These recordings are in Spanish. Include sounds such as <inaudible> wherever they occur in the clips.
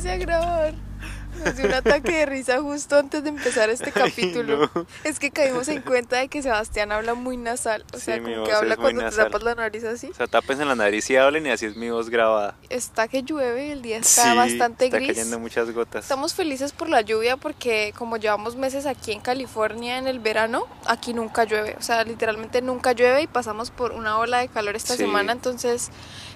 empecé a grabar. Me dio un ataque de risa justo antes de empezar este <laughs> capítulo. Es que caímos en cuenta de que Sebastián habla muy nasal. O Sí, sea, como que habla cuando te nasal. tapas la nariz así. O sea, tápense la nariz y hablen y así es mi voz grabada. Está que llueve, el día está Sí, bastante está gris. cayendo muchas gotas. Estamos felices por la lluvia porque como llevamos meses aquí en California en el verano, aquí nunca llueve. O sea, literalmente nunca llueve y pasamos por una ola de calor esta Sí. semana. Entonces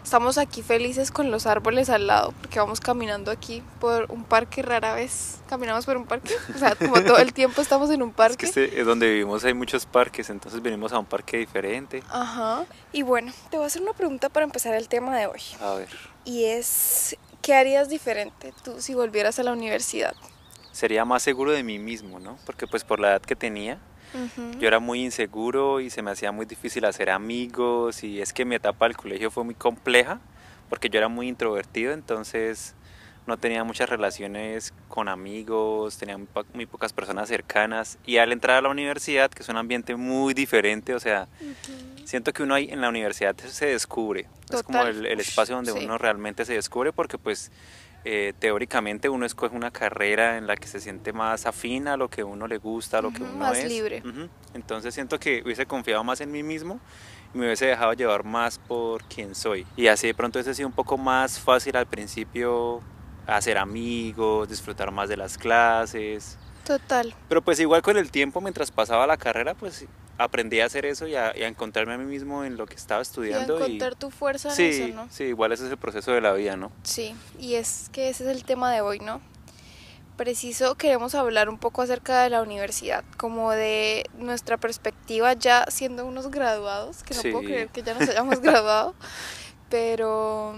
estamos aquí felices con los árboles al lado porque vamos caminando aquí por un parque rara vez. Caminamos por un parque. O sea, como todo el tiempo estamos en un Es parque. que este, es donde vivimos hay muchos parques, entonces venimos a un parque diferente. Ajá. Y bueno, te voy a hacer una pregunta para empezar el tema de hoy. A ver, Y es, ¿qué harías diferente tú si volvieras a la universidad? sería más seguro de mí mismo, ¿no? Porque pues por la edad que tenía, Yo era muy inseguro y se me hacía muy difícil hacer amigos y es que mi etapa del colegio fue muy compleja porque yo era muy introvertido, entonces no tenía muchas relaciones con amigos, tenía muy, po- muy pocas personas cercanas y al entrar a la universidad, que es un ambiente muy diferente, o sea, siento que uno ahí en la universidad se descubre, es como Total. el, el espacio donde Sí. uno realmente se descubre porque pues eh, teóricamente uno escoge una carrera en la que se siente más afín a lo que uno le gusta, a lo que uno más es. libre. Entonces siento que hubiese confiado más en mí mismo y me hubiese dejado llevar más por quien soy. Y así de pronto hubiese sido un poco más fácil al principio hacer amigos, disfrutar más de las clases. Total. Pero pues igual con el tiempo, mientras pasaba la carrera, pues aprendí a hacer eso y a, y a encontrarme a mí mismo en lo que estaba Y a estudiando. y- encontrar tu fuerza en sí, eso, ¿no? sí, igual ese es el proceso de la vida, ¿no? Sí, y es que ese es el tema de hoy, ¿no? Preciso, queremos hablar un poco acerca de la universidad, como de nuestra perspectiva ya siendo unos graduados, que no Sí. puedo creer que ya nos hayamos <laughs> graduado, pero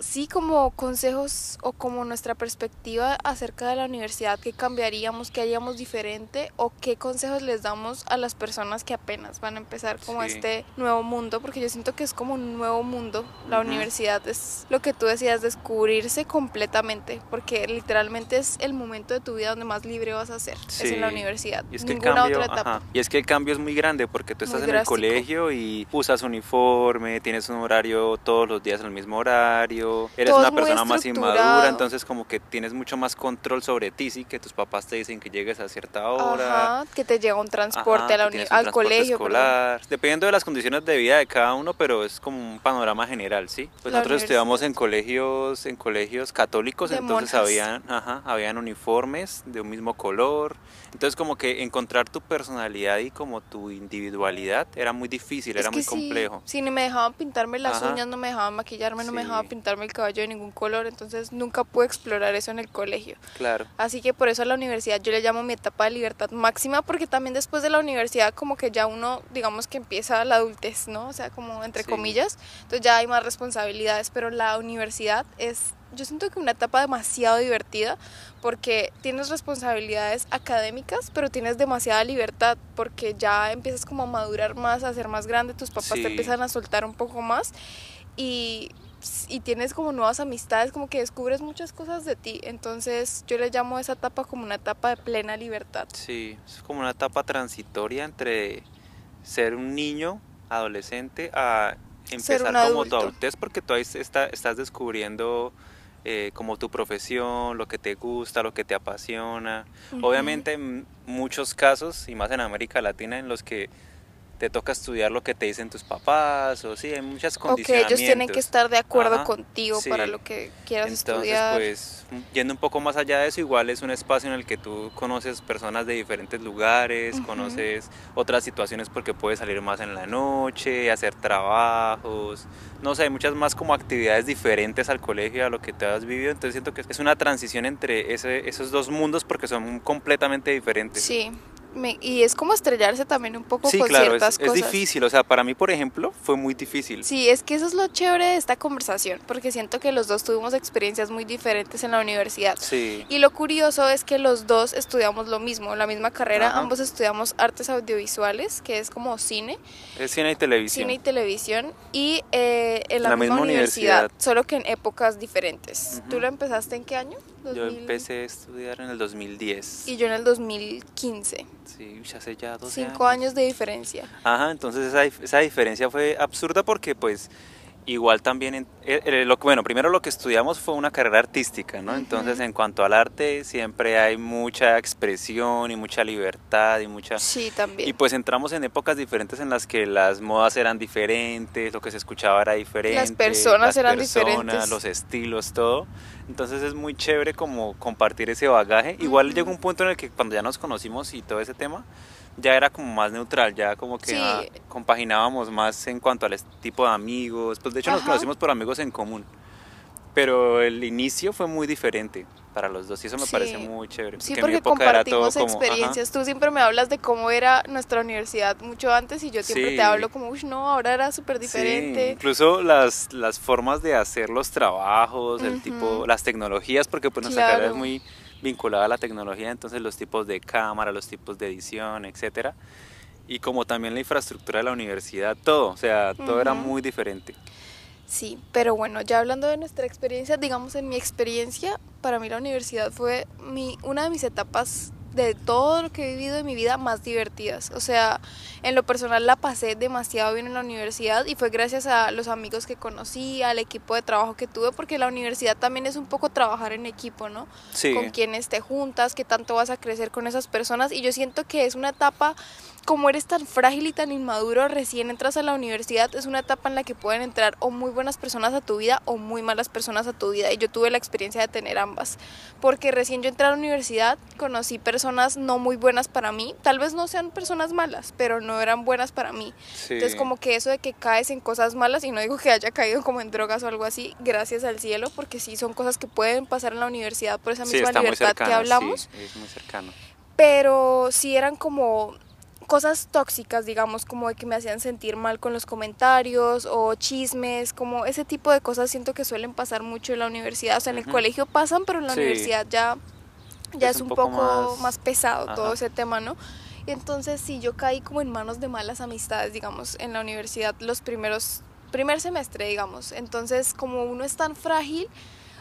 sí como consejos o como nuestra perspectiva acerca de la universidad, qué cambiaríamos, qué haríamos diferente o qué consejos les damos a las personas que apenas van a empezar como Sí. este nuevo mundo, porque yo siento que es como un nuevo mundo. La universidad es lo que tú decías, descubrirse completamente, porque literalmente es el momento de tu vida donde más libre vas a ser, es en la universidad, Y es que el ninguna cambio, otra etapa. ajá, y es que el cambio es muy grande porque tú estás Muy en drástico. el colegio y usas uniforme, tienes un horario todos los días el mismo horario, eres Todo una persona más inmadura, entonces como que tienes mucho más control sobre ti, sí, que tus papás te dicen que llegues a cierta hora. Ajá, que te llega un transporte Ajá, a la que uni- tienes un al transporte colegio. perdón. dependiendo de las condiciones de vida de cada uno, pero es como un panorama general, ¿sí? Pues La nosotros estudiamos en colegios, en colegios católicos, De entonces monjas. habían, ajá, habían uniformes de un mismo color, entonces como que encontrar tu personalidad y como tu individualidad era muy difícil, Es era que muy complejo. Sí, ni me dejaban pintarme las Ajá. uñas, no me dejaban maquillarme, no me dejaban pintarme el cabello de ningún color, entonces nunca pude explorar eso en el colegio. Claro. Así que por eso a la universidad yo le llamo mi etapa de libertad máxima, porque también después de la universidad como que ya uno, digamos que empieza la adultez, ¿no? O sea, como entre Sí. comillas, entonces ya hay más responsabilidades, pero la universidad es, yo siento que una etapa demasiado divertida, porque tienes responsabilidades académicas, pero tienes demasiada libertad, porque ya empiezas como a madurar más, a ser más grande, tus papás Sí. te empiezan a soltar un poco más y, y tienes como nuevas amistades, como que descubres muchas cosas de ti. Entonces yo le llamo a esa etapa como una etapa de plena libertad. Sí, es como una etapa transitoria entre ser un niño, adolescente, a empezar como adulto. tu adultez, porque tú ahí está, estás descubriendo eh, como tu profesión, lo que te gusta, lo que te apasiona. Obviamente en muchos casos, y más en América Latina, en los que te toca estudiar lo que te dicen tus papás, o sí, hay muchas O que condiciones. ellos tienen que estar de acuerdo Ajá, contigo sí. para lo que quieras Entonces, estudiar. pues, yendo un poco más allá de eso, igual es un espacio en el que tú conoces personas de diferentes lugares, Ujú. conoces otras situaciones porque puedes salir más en la noche, hacer trabajos, no sé, hay muchas más como actividades diferentes al colegio, a lo que te has vivido, entonces siento que es una transición entre ese- esos dos mundos porque son completamente diferentes. Sí, me- y es como estrellarse también un poco Sí, con claro, es, ciertas es cosas. difícil, o sea, para mí, por ejemplo, fue muy difícil. Sí, es que eso es lo chévere de esta conversación, porque siento que los dos tuvimos experiencias muy diferentes en la universidad. Sí, Y lo curioso es que los dos estudiamos lo mismo, la misma carrera, Ajá. ambos estudiamos artes audiovisuales, que es como cine, es cine y televisión. cine y televisión, y eh, en la, La misma, misma universidad, universidad. solo que en épocas diferentes. Ujú. ¿Tú lo empezaste en qué año? Yo 2000. empecé a estudiar en el 2010. Y yo en el 2015. Sí, ya hace ya 12 Cinco años de diferencia. Ajá, entonces esa, esa diferencia fue absurda porque pues igual también, en, eh, eh, lo, bueno, primero lo que estudiamos fue una carrera artística, ¿no? Entonces, en cuanto al arte, siempre hay mucha expresión y mucha libertad y mucha... Sí, también. Y pues entramos en épocas diferentes en las que las modas eran diferentes, lo que se escuchaba era diferente. Las personas eran diferentes. Los estilos, todo. Entonces es muy chévere como compartir ese bagaje. Igual llegó un punto en el que cuando ya nos conocimos y todo ese tema, ya era como más neutral, ya como que compaginábamos más en cuanto al tipo de amigos. Pues de hecho nos conocimos por amigos en común. Pero el inicio fue muy diferente para los dos y eso me parece muy chévere. Sí, porque compartimos experiencias. Tú siempre me hablas de cómo era nuestra universidad mucho antes y yo siempre te hablo como, uy, no, ahora era súper diferente. incluso las, las formas de hacer los trabajos, el tipo, las tecnologías, porque pues nuestra carrera es muy vinculada a la tecnología, entonces los tipos de cámara, los tipos de edición, etcétera. Y como también la infraestructura de la universidad, todo, o sea, todo era muy diferente. Sí, pero bueno, ya hablando de nuestra experiencia, digamos en mi experiencia, para mí la universidad fue mi, una de mis etapas de todo lo que he vivido en mi vida más divertidas. O sea, en lo personal la pasé demasiado bien en la universidad y fue gracias a los amigos que conocí, al equipo de trabajo que tuve, porque la universidad también es un poco trabajar en equipo, ¿no? Sí. Con quienes te juntas, que tanto vas a crecer con esas personas y yo siento que es una etapa como eres tan frágil y tan inmaduro, recién entras a la universidad, es una etapa en la que pueden entrar o muy buenas personas a tu vida o muy malas personas a tu vida. Y yo tuve la experiencia de tener ambas. Porque recién yo entré a la universidad, conocí personas no muy buenas para mí. Tal vez no sean personas malas, pero no eran buenas para mí. Entonces como que eso de que caes en cosas malas, y no digo que haya caído como en drogas o algo así, gracias al cielo, porque sí son cosas que pueden pasar en la universidad por esa misma libertad que hablamos. es muy cercano. Pero sí eran como cosas tóxicas, digamos, como de que me hacían sentir mal con los comentarios o chismes, como ese tipo de cosas siento que suelen pasar mucho en la universidad. O sea, en el colegio pasan, pero en la universidad ya, ya es, un, poco, más, pesado todo ese tema, ¿no? Y entonces sí, yo caí como en manos de malas amistades, digamos, en la universidad los primeros, primer semestre, digamos. Entonces, como uno es tan frágil,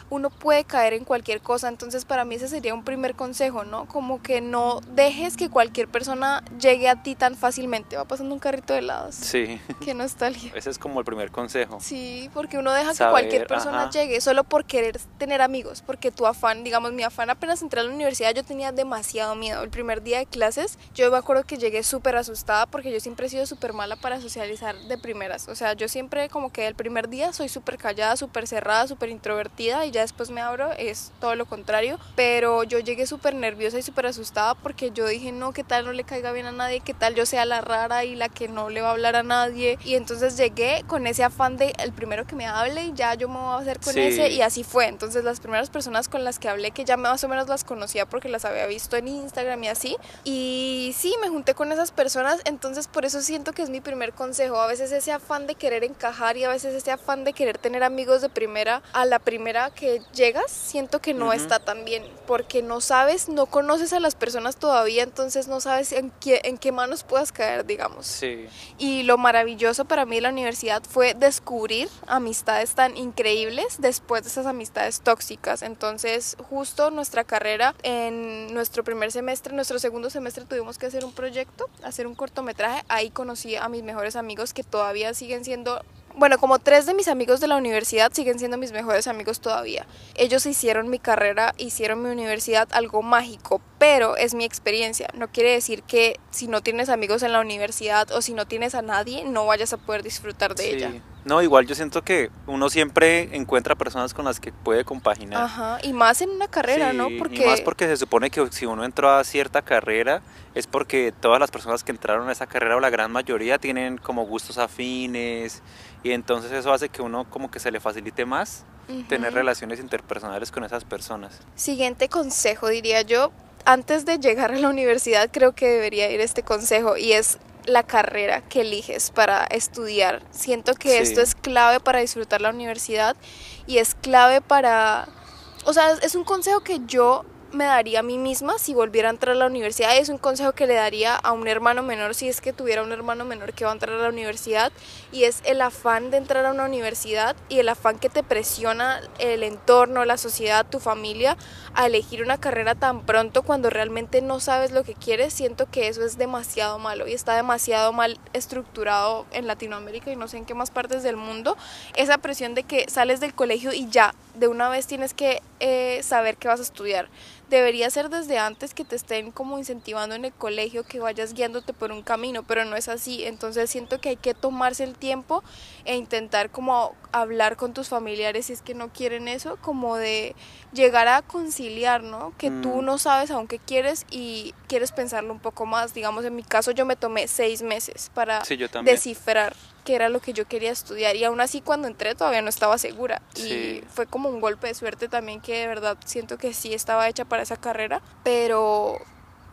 uno puede caer en cualquier cosa. Entonces para mí ese sería un primer consejo, ¿no? Como que no dejes que cualquier persona llegue a ti tan fácilmente. Va pasando un carrito de helados. Sí. Qué nostalgia. Ese es como el primer consejo. Sí, porque uno deja que cualquier persona llegue solo por querer tener amigos. Porque tu afán, digamos, mi afán apenas entré a la universidad, yo tenía demasiado miedo. El primer día de clases, yo me acuerdo que llegué súper asustada porque yo siempre he sido súper mala para socializar de primeras. O sea, yo siempre como que el primer día soy súper callada, súper cerrada, súper introvertida y ya después me abro, es todo lo contrario. Pero yo llegué súper nerviosa y súper asustada porque yo dije, no, ¿qué tal no le caiga bien a nadie? ¿Qué tal yo sea la rara y la que no le va a hablar a nadie? Y entonces llegué con ese afán de el primero que me hable y ya yo me voy a hacer con ese y así fue. Entonces las primeras personas con las que hablé, que ya más o menos las conocía porque las había visto en Instagram y así. Y sí, me junté con esas personas, entonces por eso siento que es mi primer consejo. A veces ese afán de querer encajar y a veces ese afán de querer tener amigos de primera a la primera que llegas, siento que no está tan bien, porque no sabes, no conoces a las personas todavía, entonces no sabes en qué, en qué manos puedas caer, digamos. Sí. Y lo maravilloso para mí de la universidad fue descubrir amistades tan increíbles después de esas amistades tóxicas. Entonces, justo nuestra carrera, en nuestro primer semestre, nuestro segundo semestre tuvimos que hacer un proyecto, hacer un cortometraje. Ahí conocí a mis mejores amigos que todavía siguen siendo bueno, como tres de mis amigos de la universidad siguen siendo mis mejores amigos todavía. Ellos hicieron mi carrera, hicieron mi universidad algo mágico, pero es mi experiencia. No quiere decir que si no tienes amigos en la universidad o si no tienes a nadie, no vayas a poder disfrutar de ella. No, igual yo siento que uno siempre encuentra personas con las que puede compaginar. Ajá, y más en una carrera, ¿no? Porque... Y más porque se supone que si uno entró a cierta carrera es porque todas las personas que entraron a esa carrera o la gran mayoría tienen como gustos afines y entonces eso hace que uno como que se le facilite más tener relaciones interpersonales con esas personas. Siguiente consejo diría yo, antes de llegar a la universidad creo que debería ir este consejo y es la carrera que eliges para estudiar. Siento que esto es clave para disfrutar la universidad y es clave para... O sea, es un consejo que yo me daría a mí misma si volviera a entrar a la universidad. Es un consejo que le daría a un hermano menor si es que tuviera un hermano menor que va a entrar a la universidad y es el afán de entrar a una universidad y el afán que te presiona el entorno, la sociedad, tu familia a elegir una carrera tan pronto cuando realmente no sabes lo que quieres. Siento que eso es demasiado malo y está demasiado mal estructurado en Latinoamérica y no sé en qué más partes del mundo. Esa presión de que sales del colegio y ya de una vez tienes que eh, saber qué vas a estudiar. Debería ser desde antes que te estén como incentivando en el colegio, que vayas guiándote por un camino, pero no es así. Entonces siento que hay que tomarse el tiempo e intentar como hablar con tus familiares si es que no quieren eso, como de llegar a conciliar, ¿no? Que tú mm. no sabes aún qué quieres y quieres pensarlo un poco más. Digamos, en mi caso yo me tomé seis meses para descifrar que era lo que yo quería estudiar y aún así cuando entré todavía no estaba segura y fue como un golpe de suerte también que de verdad siento que sí estaba hecha para esa carrera, pero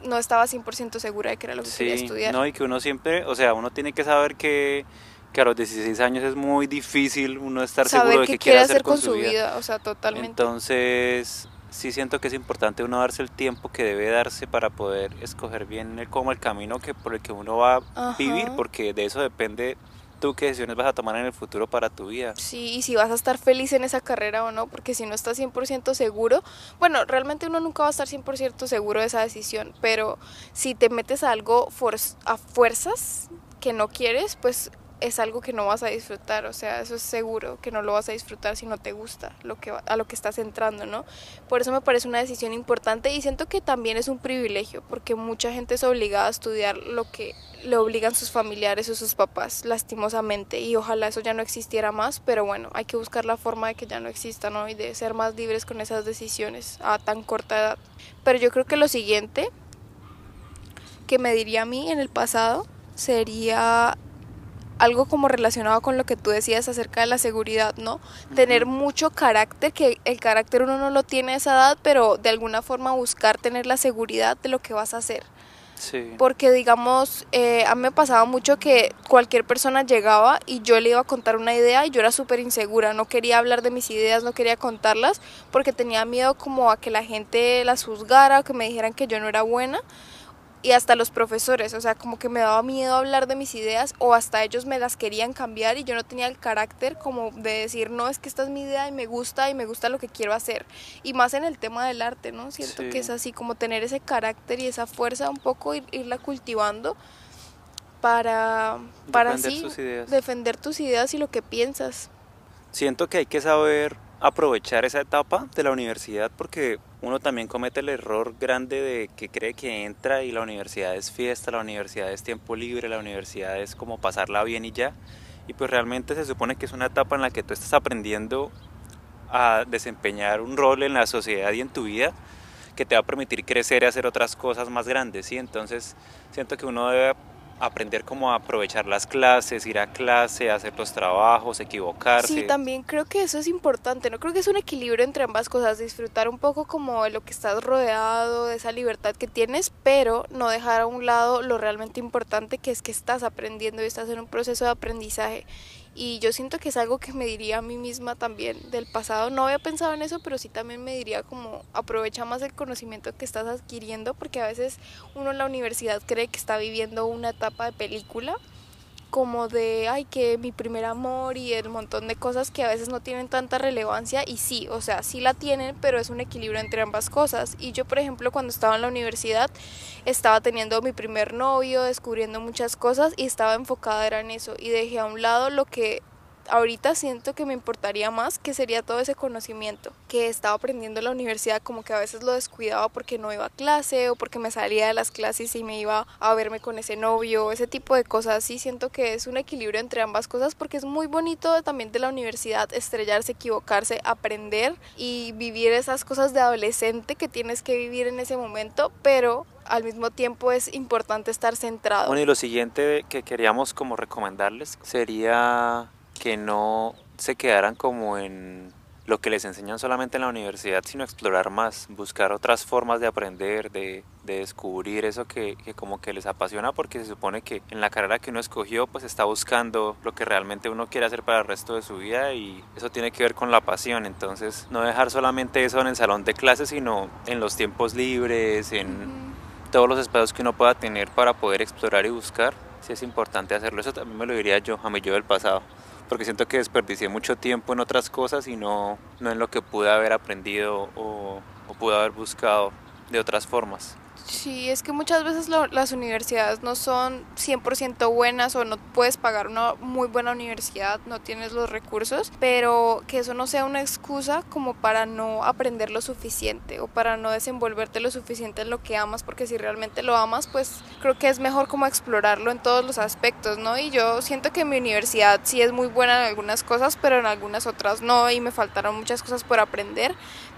no estaba 100% segura de que era lo que quería estudiar. No, y que uno siempre, o sea, uno tiene que saber que, que a los 16 años es muy difícil uno estar seguro de qué, quiere hacer con, su vida. O sea, totalmente. Entonces, sí siento que es importante uno darse el tiempo que debe darse para poder escoger bien el, como el camino que por el que uno va a vivir, porque de eso depende qué decisiones vas a tomar en el futuro para tu vida. Sí, y si vas a estar feliz en esa carrera o no, porque si no estás 100% seguro, bueno, realmente uno nunca va a estar 100% seguro de esa decisión, pero si te metes a algo a fuerzas que no quieres, pues es algo que no vas a disfrutar, o sea, eso es seguro que no lo vas a disfrutar si no te gusta lo que a lo que estás entrando, ¿no? Por eso me parece una decisión importante y siento que también es un privilegio, porque mucha gente es obligada a estudiar lo que le obligan sus familiares o sus papás, lastimosamente, y ojalá eso ya no existiera más, pero bueno, hay que buscar la forma de que ya no exista, ¿no? Y de ser más libres con esas decisiones a tan corta edad. Pero yo creo que lo siguiente que me diría a mí en el pasado sería algo como relacionado con lo que tú decías acerca de la seguridad, ¿no? Tener mucho carácter, que el carácter uno no lo tiene a esa edad, pero de alguna forma buscar tener la seguridad de lo que vas a hacer. Sí. Porque digamos, eh, a mí me pasaba mucho que cualquier persona llegaba y yo le iba a contar una idea y yo era súper insegura, no quería hablar de mis ideas, no quería contarlas porque tenía miedo como a que la gente las juzgara, o que me dijeran que yo no era buena y hasta los profesores, o sea, como que me daba miedo hablar de mis ideas o hasta ellos me las querían cambiar y yo no tenía el carácter como de decir, no, es que esta es mi idea y me gusta y me gusta lo que quiero hacer. Y más en el tema del arte, ¿no? Siento que es así, como tener ese carácter y esa fuerza un poco, irla cultivando para, para así defender tus ideas y lo que piensas. Siento que hay que saber aprovechar esa etapa de la universidad porque uno también comete el error grande de que cree que entra y la universidad es fiesta, la universidad es tiempo libre, la universidad es como pasarla bien y ya. Y pues realmente se supone que es una etapa en la que tú estás aprendiendo a desempeñar un rol en la sociedad y en tu vida que te va a permitir crecer y hacer otras cosas más grandes, ¿sí? Entonces siento que uno debe aprender cómo aprovechar las clases, ir a clase, hacer los trabajos, equivocarse. Sí, también creo que eso es importante, ¿no? Creo que es un equilibrio entre ambas cosas, disfrutar un poco como de lo que estás rodeado, de esa libertad que tienes, pero no dejar a un lado lo realmente importante que es que estás aprendiendo y estás en un proceso de aprendizaje y yo siento que es algo que me diría a mí misma también del pasado. No había pensado en eso, pero sí también me diría como aprovecha más el conocimiento que estás adquiriendo porque a veces uno en la universidad cree que está viviendo una etapa de película como de, ay, que mi primer amor y el montón de cosas que a veces no tienen tanta relevancia y sí, o sea, sí la tienen, pero es un equilibrio entre ambas cosas. Y yo, por ejemplo, cuando estaba en la universidad, estaba teniendo mi primer novio, descubriendo muchas cosas y estaba enfocada era en eso y dejé a un lado lo que ahorita siento que me importaría más que sería todo ese conocimiento que estaba aprendiendo en la universidad, como que a veces lo descuidaba porque no iba a clase o porque me salía de las clases y me iba a verme con ese novio, ese tipo de cosas. Sí, siento que es un equilibrio entre ambas cosas porque es muy bonito también de la universidad estrellarse, equivocarse, aprender y vivir esas cosas de adolescente que tienes que vivir en ese momento, pero al mismo tiempo es importante estar centrado. Bueno, y lo siguiente que queríamos como recomendarles sería que no se quedaran como en lo que les enseñan solamente en la universidad, sino explorar más, buscar otras formas de aprender, de, de descubrir eso que, que, como que les apasiona, porque se supone que en la carrera que uno escogió, pues está buscando lo que realmente uno quiere hacer para el resto de su vida y eso tiene que ver con la pasión, entonces no dejar solamente eso en el salón de clases, sino en los tiempos libres, en todos los espacios que uno pueda tener para poder explorar y buscar, sí es importante hacerlo, eso también me lo diría yo, a mi yo del pasado porque siento que desperdicié mucho tiempo en otras cosas y no, no en lo que pude haber aprendido o, o pude haber buscado de otras formas. Sí, es que muchas veces las universidades no son 100% buenas o no puedes pagar una muy buena universidad, no tienes los recursos, pero que eso no sea una excusa como para no aprender lo suficiente o para no desenvolverte lo suficiente en lo que amas, porque si realmente lo amas, pues creo que es mejor como explorarlo en todos los aspectos, ¿no? Y yo siento que mi universidad sí es muy buena en algunas cosas, pero en algunas otras no, y me faltaron muchas cosas por aprender,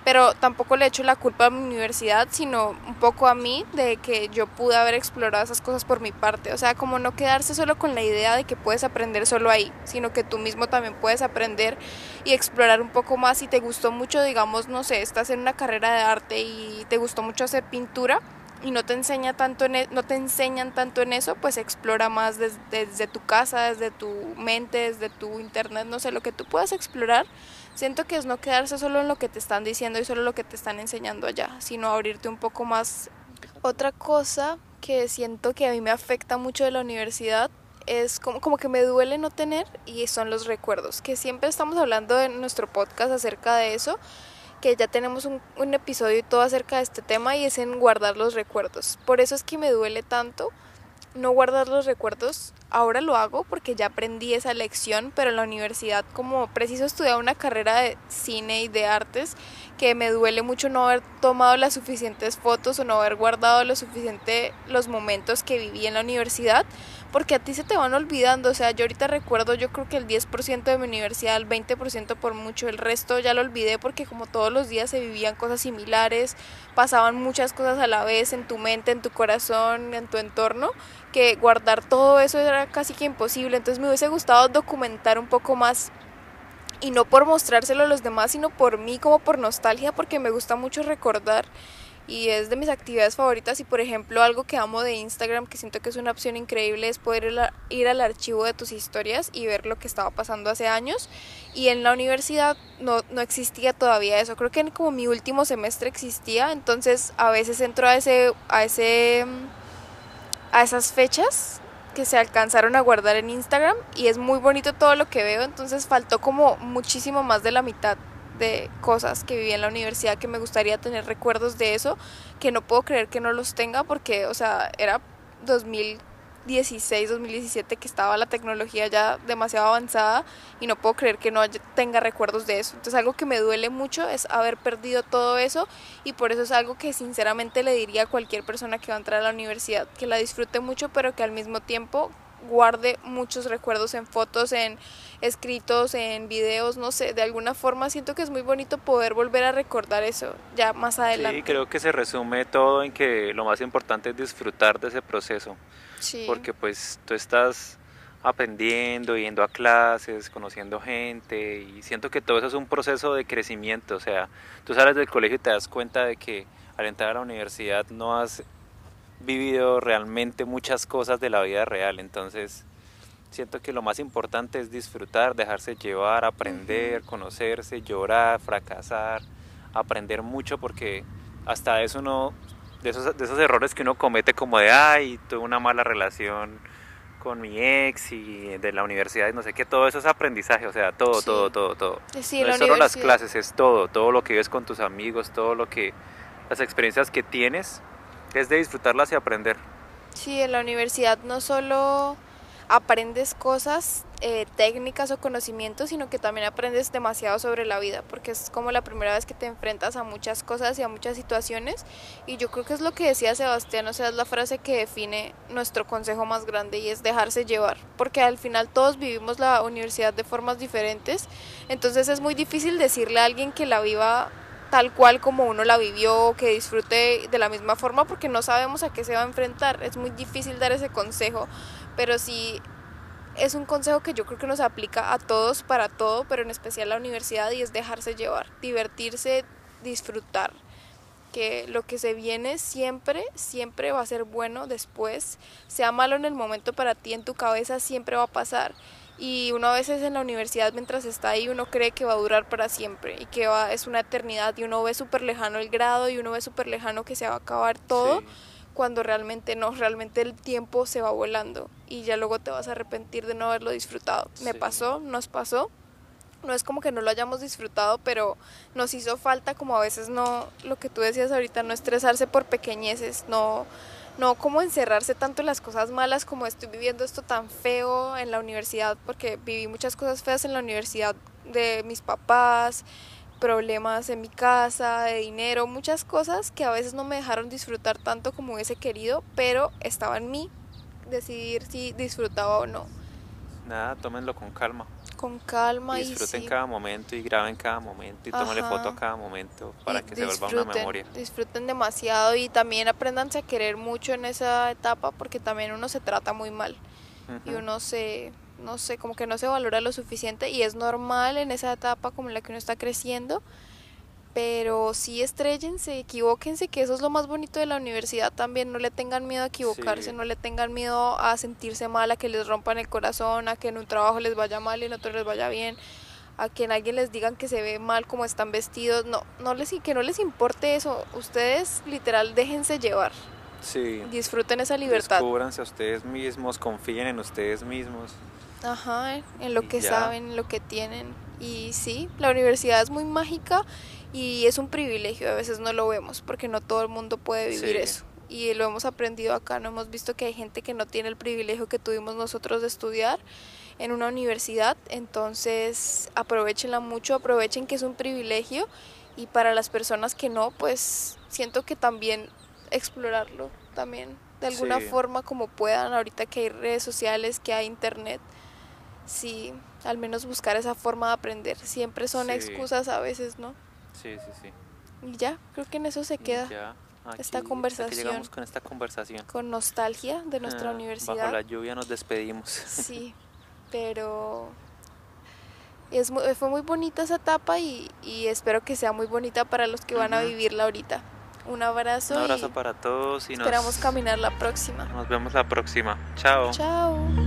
pero tampoco le echo la culpa a mi universidad, sino un poco a mí de que yo pude haber explorado esas cosas por mi parte. O sea, como no quedarse solo con la idea de que puedes aprender solo ahí, sino que tú mismo también puedes aprender y explorar un poco más. Si te gustó mucho, digamos, no sé, estás en una carrera de arte y te gustó mucho hacer pintura, y no te enseña tanto en e, no te enseñan tanto en eso, pues explora más desde, desde tu casa, desde tu mente, desde tu internet, no sé, lo que tú puedas explorar. Siento que es no quedarse solo en lo que te están diciendo y solo lo que te están enseñando allá, sino abrirte un poco más. Otra cosa que siento que a mí me afecta mucho de la universidad es como, como que me duele no tener y son los recuerdos, que siempre estamos hablando en nuestro podcast acerca de eso, que ya tenemos un, un, episodio y todo acerca de este tema y es en guardar los recuerdos. Por eso es que me duele tanto no guardar los recuerdos. Ahora lo hago porque ya aprendí esa lección, pero en la universidad como preciso estudiar una carrera de cine y de artes, que me duele mucho no haber tomado las suficientes fotos o no haber guardado lo suficiente los momentos que viví en la universidad, porque a ti se te van olvidando, o sea, yo ahorita recuerdo yo creo que el 10% de mi universidad, el 20% por mucho, el resto ya lo olvidé porque como todos los días se vivían cosas similares, pasaban muchas cosas a la vez en tu mente, en tu corazón, en tu entorno, que guardar todo eso era casi que imposible, entonces me hubiese gustado documentar un poco más y no por mostrárselo a los demás, sino por mí como por nostalgia, porque me gusta mucho recordar y es de mis actividades favoritas. Y por ejemplo algo que amo de Instagram que siento que es una opción increíble es poder ir al archivo de tus historias y ver lo que estaba pasando hace años. Y en la universidad no, no existía todavía eso. Creo que en como mi último semestre existía. Entonces a veces entro a ese a ese a esas fechas que se alcanzaron a guardar en Instagram y es muy bonito todo lo que veo. Entonces faltó como muchísimo más de la mitad de cosas que viví en la universidad que me gustaría tener recuerdos de eso, que no puedo creer que no los tenga porque, o sea, era 2016, 2017 que estaba la tecnología ya demasiado avanzada y no puedo creer que no tenga recuerdos de eso. Entonces algo que me duele mucho es haber perdido todo eso y por eso es algo que sinceramente le diría a cualquier persona que va a entrar a la universidad, que la disfrute mucho pero que al mismo tiempo guarde muchos recuerdos en fotos, en escritos, en videos, no sé, de alguna forma siento que es muy bonito poder volver a recordar eso ya más adelante. Sí, creo que se resume todo en que lo más importante es disfrutar de ese proceso. Sí. Porque pues tú estás aprendiendo, yendo a clases, conociendo gente y siento que todo eso es un proceso de crecimiento, o sea, tú sales del colegio y te das cuenta de que al entrar a la universidad no has vivido realmente muchas cosas de la vida real, entonces siento que lo más importante es disfrutar, dejarse llevar, aprender, conocerse, llorar, fracasar, aprender mucho porque hasta eso uno, de esos, de esos errores que uno comete como de, ay, tuve una mala relación con mi ex y de la universidad y no sé qué, todo eso es aprendizaje, o sea, todo, sí. todo, todo, todo. Sí, no es solo las clases, es todo, todo lo que ves con tus amigos, todo lo que, las experiencias que tienes es de disfrutarlas y aprender. Sí, en la universidad no solo aprendes cosas eh, técnicas o conocimientos, sino que también aprendes demasiado sobre la vida, porque es como la primera vez que te enfrentas a muchas cosas y a muchas situaciones. Y yo creo que es lo que decía Sebastián, o sea, es la frase que define nuestro consejo más grande y es dejarse llevar, porque al final todos vivimos la universidad de formas diferentes, entonces es muy difícil decirle a alguien que la viva tal cual como uno la vivió, que disfrute de la misma forma, porque no sabemos a qué se va a enfrentar. Es muy difícil dar ese consejo, pero si es un consejo que yo creo que nos aplica a todos para todo, pero en especial a la universidad y es dejarse llevar, divertirse, disfrutar. Que lo que se viene siempre, siempre va a ser bueno después, sea malo en el momento para ti, en tu cabeza siempre va a pasar. Y uno a veces en la universidad mientras está ahí uno cree que va a durar para siempre y que va, es una eternidad y uno ve súper lejano el grado y uno ve súper lejano que se va a acabar todo cuando realmente no, realmente el tiempo se va volando y ya luego te vas a arrepentir de no haberlo disfrutado. Me pasó, nos pasó. No es como que no lo hayamos disfrutado, pero nos hizo falta como a veces no, lo que tú decías ahorita, no estresarse por pequeñeces, no, no como encerrarse tanto en las cosas malas como estoy viviendo esto tan feo en la universidad, porque viví muchas cosas feas en la universidad de mis papás, problemas en mi casa, de dinero, muchas cosas que a veces no me dejaron disfrutar tanto como hubiese querido, pero estaba en mí decidir si disfrutaba o no. Nada, tómenlo con calma. Con calma y disfruten cada momento y graben cada momento y tómenle foto a cada momento para que se vuelva una memoria. Disfruten demasiado y también aprendanse a querer mucho en esa etapa porque también uno se trata muy mal y uno se no sé, como que no se valora lo suficiente y es normal en esa etapa como en la que uno está creciendo, pero sí estrellense, equivóquense, que eso es lo más bonito de la universidad también, no le tengan miedo a equivocarse, no le tengan miedo a sentirse mal, a que les rompan el corazón, a que en un trabajo les vaya mal y en otro les vaya bien, a que en alguien les digan que se ve mal como están vestidos, no, no les, que no les importe eso, ustedes literal déjense llevar. Sí. Disfruten esa libertad. Descúbranse a ustedes mismos, confíen en ustedes mismos. Ajá, en lo que saben, en lo que tienen. Y sí, la universidad es muy mágica y es un privilegio, a veces no lo vemos porque no todo el mundo puede vivir eso. Y lo hemos aprendido acá, no hemos visto que hay gente que no tiene el privilegio que tuvimos nosotros de estudiar en una universidad, entonces aprovechenla mucho, aprovechen que es un privilegio y para las personas que no, pues siento que también explorarlo también de alguna forma como puedan, ahorita que hay redes sociales, que hay internet, sí, al menos buscar esa forma de aprender. Siempre son excusas a veces, ¿no? Sí, sí, sí. Y ya, creo que en eso se queda esta conversación. llegamos con esta conversación. Con nostalgia de nuestra ah, universidad. Bajo la lluvia nos despedimos. Sí, <laughs> pero es fue muy bonita esa etapa y, y, espero que sea muy bonita para los que van a vivirla ahorita. Un abrazo. Un abrazo para todos y esperamos caminar la próxima. Nos vemos la próxima. Chao. Chao.